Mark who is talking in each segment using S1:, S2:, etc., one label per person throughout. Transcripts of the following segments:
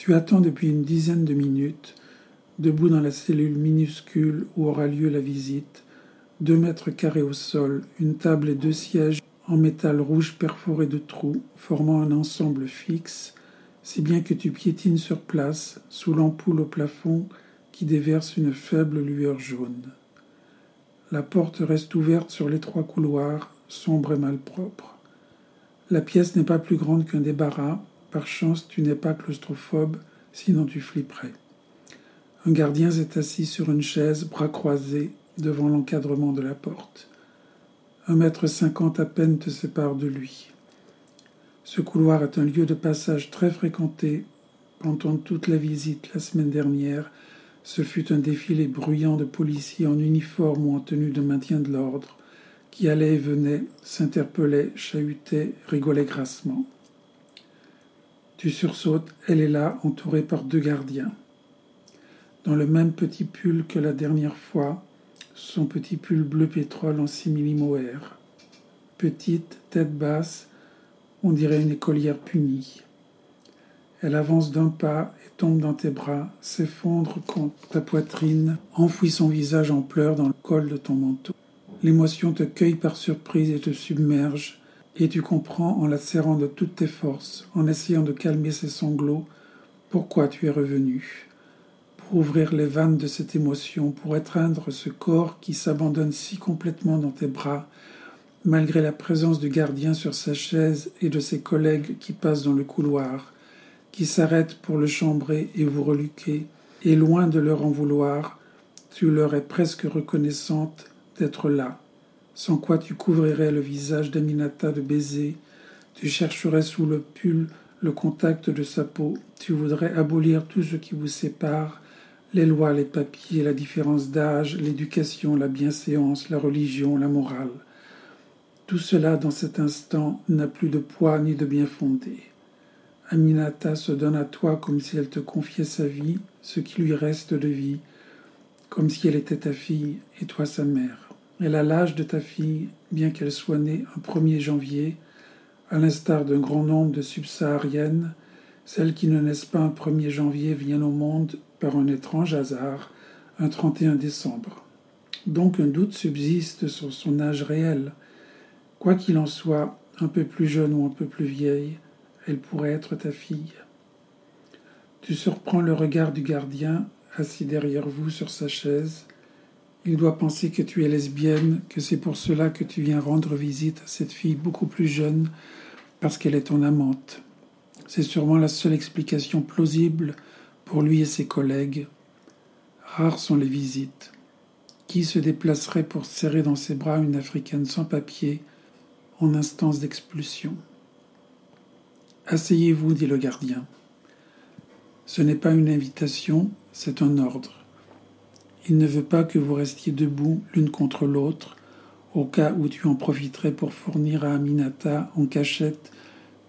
S1: Tu attends depuis une dizaine de minutes, debout dans la cellule minuscule où aura lieu la visite, deux mètres carrés au sol, une table et deux sièges en métal rouge perforé de trous, formant un ensemble fixe, si bien que tu piétines sur place, sous l'ampoule au plafond qui déverse une faible lueur jaune. La porte reste ouverte sur l'étroit couloir, sombre et malpropre. La pièce n'est pas plus grande qu'un débarras, par chance tu n'es pas claustrophobe, sinon tu flipperais. Un gardien est assis sur une chaise, bras croisés, devant l'encadrement de la porte. Un mètre cinquante à peine te sépare de lui. Ce couloir est un lieu de passage très fréquenté. Pendant toute la visite la semaine dernière, ce fut un défilé bruyant de policiers en uniforme ou en tenue de maintien de l'ordre, qui allaient et venaient, s'interpellaient, chahutaient, rigolaient grassement. Tu sursautes, elle est là, entourée par deux gardiens. Dans le même petit pull que la dernière fois, son petit pull bleu pétrole en simili mohair. Petite, tête basse, on dirait une écolière punie. Elle avance d'un pas et tombe dans tes bras, s'effondre contre ta poitrine, enfouit son visage en pleurs dans le col de ton manteau. L'émotion te cueille par surprise et te submerge, et tu comprends en la serrant de toutes tes forces, en essayant de calmer ses sanglots, pourquoi tu es revenu. Ouvrir les vannes de cette émotion, pour étreindre ce corps qui s'abandonne si complètement dans tes bras, malgré la présence du gardien sur sa chaise et de ses collègues qui passent dans le couloir, qui s'arrêtent pour le chambrer et vous reluquer, et loin de leur en vouloir, tu leur es presque reconnaissante d'être là, sans quoi tu couvrirais le visage d'Aminata de baisers, tu chercherais sous le pull le contact de sa peau, tu voudrais abolir tout ce qui vous sépare, les lois, les papiers, la différence d'âge, l'éducation, la bienséance, la religion, la morale. Tout cela dans cet instant n'a plus de poids ni de bien fondé. Aminata se donne à toi comme si elle te confiait sa vie, ce qui lui reste de vie, comme si elle était ta fille et toi sa mère. Elle a l'âge de ta fille, bien qu'elle soit née un 1er janvier, à l'instar d'un grand nombre de subsahariennes, celles qui ne naissent pas un 1er janvier viennent au monde par un étrange hasard un 31 décembre. Donc un doute subsiste sur son âge réel. Quoi qu'il en soit, un peu plus jeune ou un peu plus vieille, elle pourrait être ta fille. Tu surprends le regard du gardien, assis derrière vous sur sa chaise. Il doit penser que tu es lesbienne, que c'est pour cela que tu viens rendre visite à cette fille beaucoup plus jeune, parce qu'elle est ton amante. C'est sûrement la seule explication plausible pour lui et ses collègues, rares sont les visites. Qui se déplacerait pour serrer dans ses bras une Africaine sans papier en instance d'expulsion? Asseyez-vous, dit le gardien. Ce n'est pas une invitation, c'est un ordre. Il ne veut pas que vous restiez debout l'une contre l'autre, au cas où tu en profiterais pour fournir à Aminata en cachette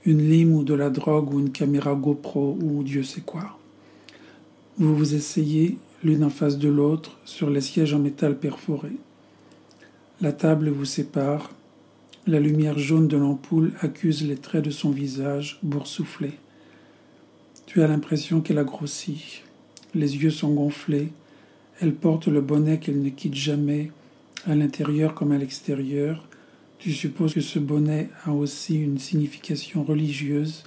S1: une lime ou de la drogue ou une caméra GoPro ou Dieu sait quoi. Vous vous asseyez l'une en face de l'autre sur les sièges en métal perforé. La table vous sépare. La lumière jaune de l'ampoule accuse les traits de son visage boursouflé. Tu as l'impression qu'elle a grossi. Les yeux sont gonflés. Elle porte le bonnet qu'elle ne quitte jamais, à l'intérieur comme à l'extérieur. Tu supposes que ce bonnet a aussi une signification religieuse,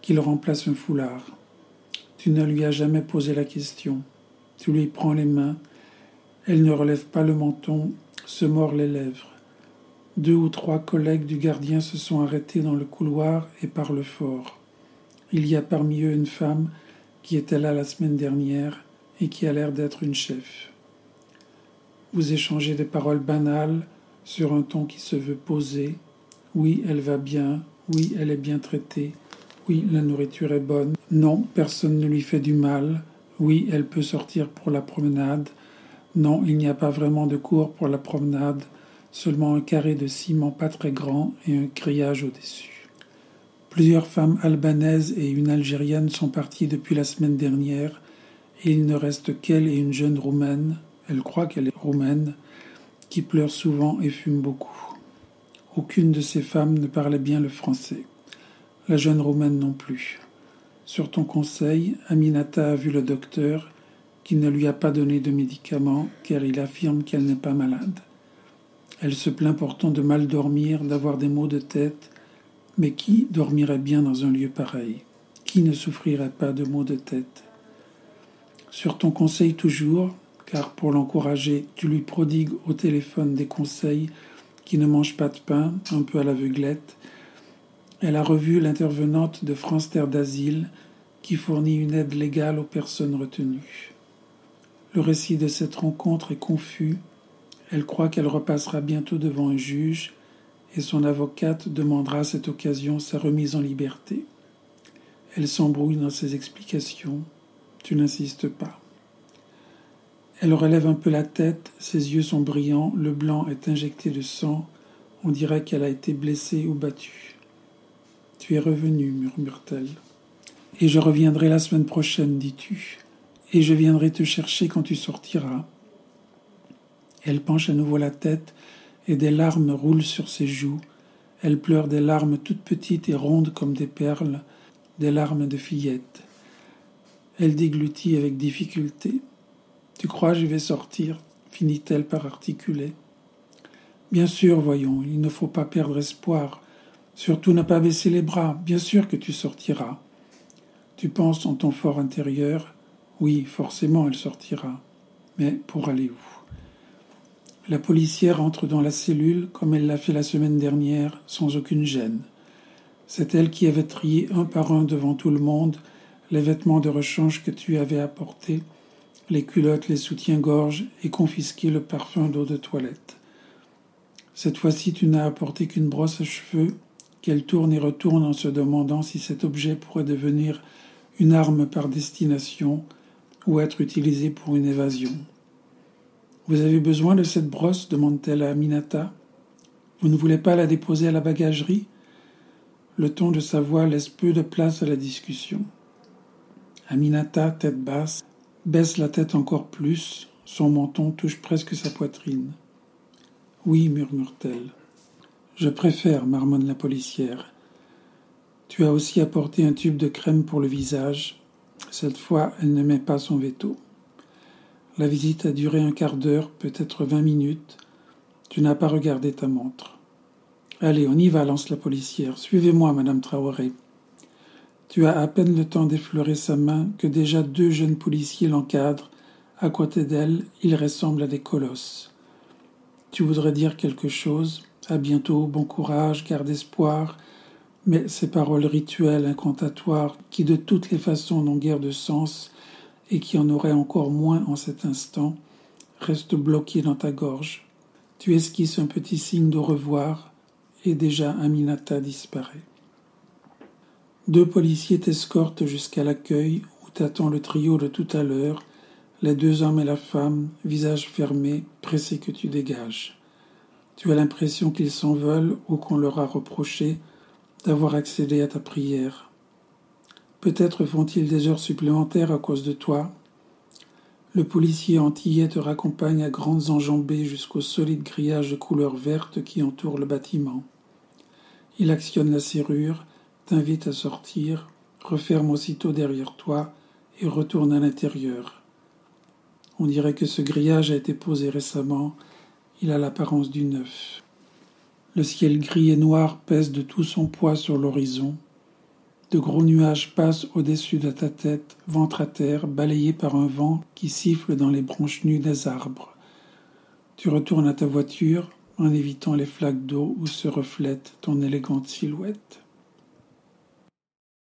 S1: qu'il remplace un foulard. Tu ne lui as jamais posé la question. Tu lui prends les mains. Elle ne relève pas le menton, se mord les lèvres. Deux ou trois collègues du gardien se sont arrêtés dans le couloir et parlent fort. Il y a parmi eux une femme qui était là la semaine dernière et qui a l'air d'être une chef. Vous échangez des paroles banales sur un ton qui se veut posé. Oui, elle va bien. Oui, elle est bien traitée. Oui, la nourriture est bonne. Non, personne ne lui fait du mal. Oui, elle peut sortir pour la promenade. Non, il n'y a pas vraiment de cours pour la promenade, seulement un carré de ciment pas très grand et un grillage au-dessus. Plusieurs femmes albanaises et une algérienne sont parties depuis la semaine dernière, il ne reste qu'elle et une jeune roumaine, elle croit qu'elle est roumaine, qui pleure souvent et fume beaucoup. Aucune de ces femmes ne parlait bien le français la jeune Roumaine non plus. Sur ton conseil, Aminata a vu le docteur qui ne lui a pas donné de médicaments car il affirme qu'elle n'est pas malade. Elle se plaint pourtant de mal dormir, d'avoir des maux de tête, mais qui dormirait bien dans un lieu pareil? Qui ne souffrirait pas de maux de tête? Sur ton conseil toujours, car pour l'encourager, tu lui prodigues au téléphone des conseils qui ne mangent pas de pain, un peu à l'aveuglette, elle a revu l'intervenante de France Terre d'Asile qui fournit une aide légale aux personnes retenues. Le récit de cette rencontre est confus. Elle croit qu'elle repassera bientôt devant un juge et son avocate demandera à cette occasion sa remise en liberté. Elle s'embrouille dans ses explications. Tu n'insistes pas. Elle relève un peu la tête, ses yeux sont brillants, le blanc est injecté de sang, on dirait qu'elle a été blessée ou battue. Tu es revenu, murmure-t-elle. Et je reviendrai la semaine prochaine, dis-tu, et je viendrai te chercher quand tu sortiras. Elle penche à nouveau la tête, et des larmes roulent sur ses joues. Elle pleure des larmes toutes petites et rondes comme des perles, des larmes de fillette. Elle déglutit avec difficulté. Tu crois je vais sortir? finit-elle par articuler. Bien sûr, voyons, il ne faut pas perdre espoir. Surtout ne pas baisser les bras, bien sûr que tu sortiras. Tu penses en ton fort intérieur, oui, forcément elle sortira. Mais pour aller où? La policière entre dans la cellule comme elle l'a fait la semaine dernière, sans aucune gêne. C'est elle qui avait trié un par un devant tout le monde les vêtements de rechange que tu avais apportés, les culottes, les soutiens-gorge et confisqué le parfum d'eau de toilette. Cette fois-ci, tu n'as apporté qu'une brosse à cheveux qu'elle tourne et retourne en se demandant si cet objet pourrait devenir une arme par destination ou être utilisé pour une évasion. Vous avez besoin de cette brosse demande-t-elle à Aminata. Vous ne voulez pas la déposer à la bagagerie? Le ton de sa voix laisse peu de place à la discussion. Aminata, tête basse, baisse la tête encore plus, son menton touche presque sa poitrine. Oui, murmure-t-elle. Je préfère, marmonne la policière. Tu as aussi apporté un tube de crème pour le visage. Cette fois, elle ne met pas son veto. La visite a duré un quart d'heure, peut-être vingt minutes. Tu n'as pas regardé ta montre. Allez, on y va, lance la policière. Suivez-moi, madame Traoré. Tu as à peine le temps d'effleurer sa main que déjà deux jeunes policiers l'encadrent. À côté d'elle, ils ressemblent à des colosses. Tu voudrais dire quelque chose? À bientôt, bon courage, garde espoir. Mais ces paroles rituelles, incantatoires, qui de toutes les façons n'ont guère de sens et qui en auraient encore moins en cet instant, restent bloquées dans ta gorge. Tu esquisses un petit signe de revoir et déjà Aminata disparaît. Deux policiers t'escortent jusqu'à l'accueil où t'attend le trio de tout à l'heure, les deux hommes et la femme, visage fermé, pressés que tu dégages. Tu as l'impression qu'ils s'en veulent ou qu'on leur a reproché d'avoir accédé à ta prière. Peut-être font-ils des heures supplémentaires à cause de toi. Le policier antillais te raccompagne à grandes enjambées jusqu'au solide grillage de couleur verte qui entoure le bâtiment. Il actionne la serrure, t'invite à sortir, referme aussitôt derrière toi et retourne à l'intérieur. On dirait que ce grillage a été posé récemment il a l'apparence du neuf. Le ciel gris et noir pèse de tout son poids sur l'horizon. De gros nuages passent au-dessus de ta tête, ventre à terre, balayés par un vent qui siffle dans les branches nues des arbres. Tu retournes à ta voiture en évitant les flaques d'eau où se reflète ton élégante silhouette.